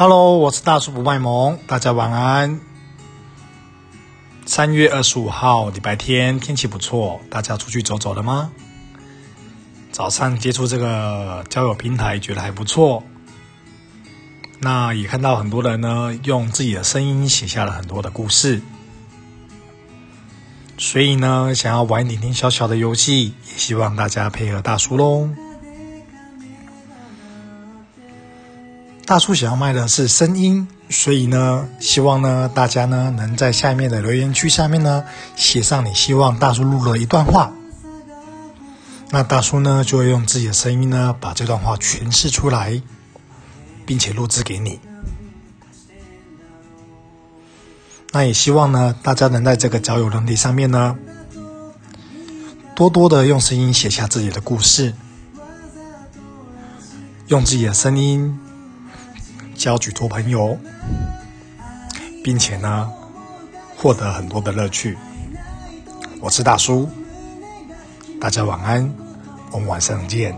Hello，我是大叔不卖萌，大家晚安。三月二十五号，礼拜天，天气不错，大家出去走走了吗？早上接触这个交友平台，觉得还不错。那也看到很多人呢，用自己的声音写下了很多的故事。所以呢，想要玩一点点小小的游戏，也希望大家配合大叔喽。大叔想要卖的是声音，所以呢，希望呢大家呢能在下面的留言区下面呢写上你希望大叔录的一段话。那大叔呢就会用自己的声音呢把这段话诠释出来，并且录制给你。那也希望呢，大家能在这个交友能力上面呢，多多的用声音写下自己的故事，用自己的声音交许多朋友，并且呢，获得很多的乐趣。我是大叔，大家晚安，我们晚上见。